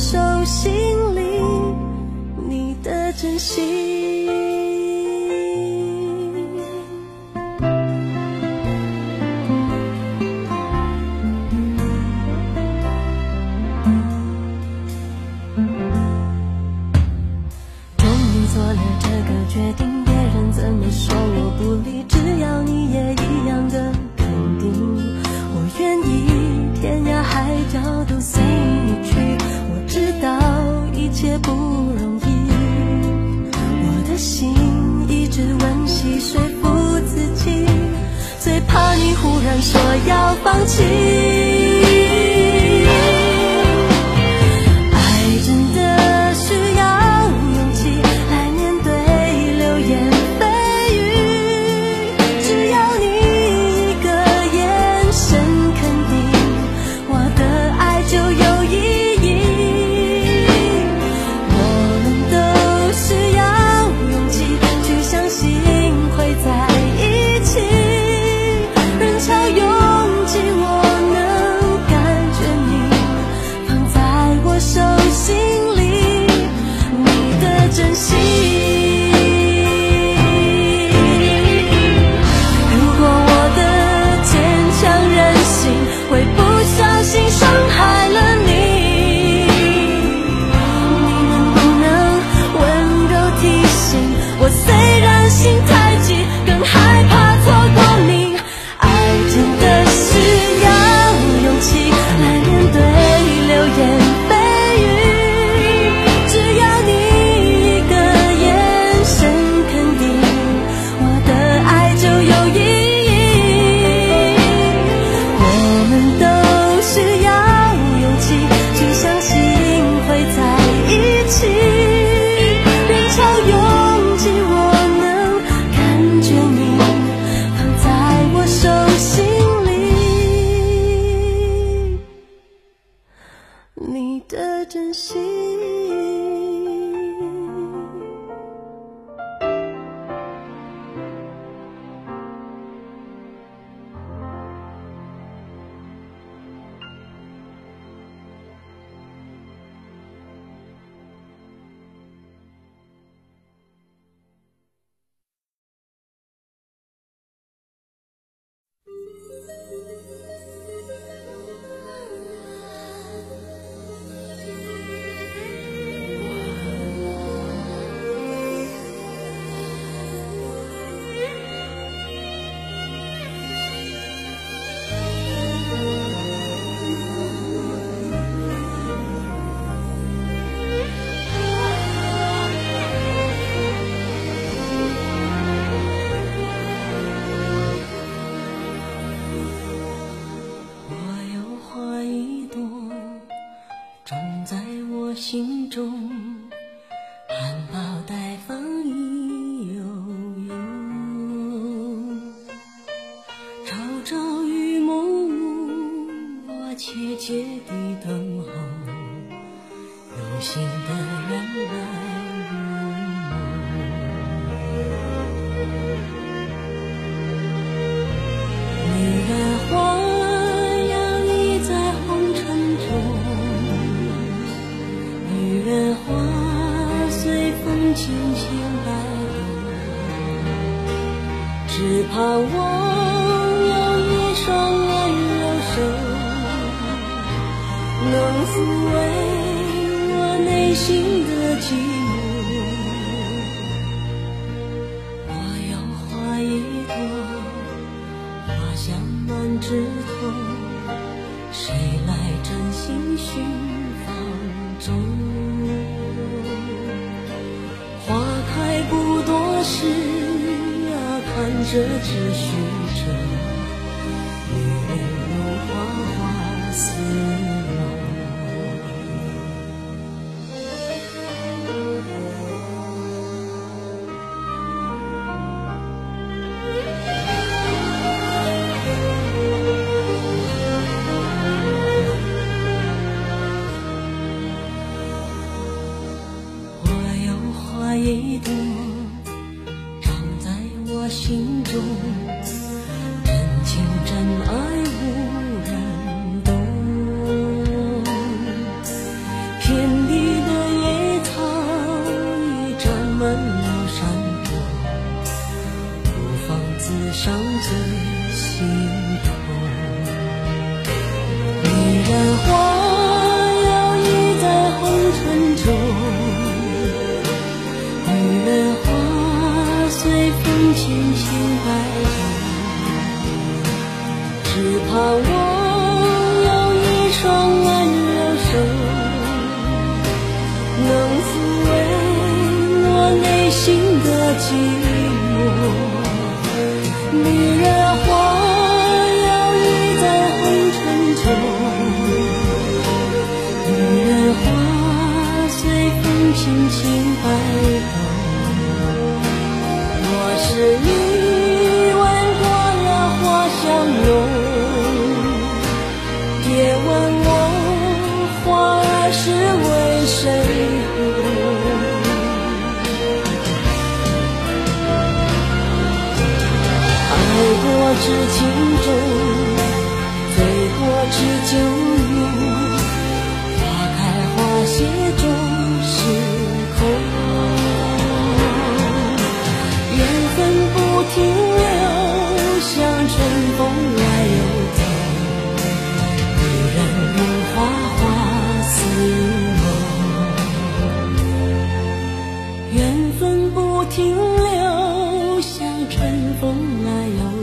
手心里你的真心。说要放弃。你的真心。中含苞待放意幽幽朝朝与暮暮我切切地等候有心的人来入你的千千百遍，只盼望有一双温柔手，能抚慰我内心的寂寞。我要画一朵花香满枝头，谁来真心寻芳踪？这只是这心爱的，只怕我。别问。停留，像春风那样。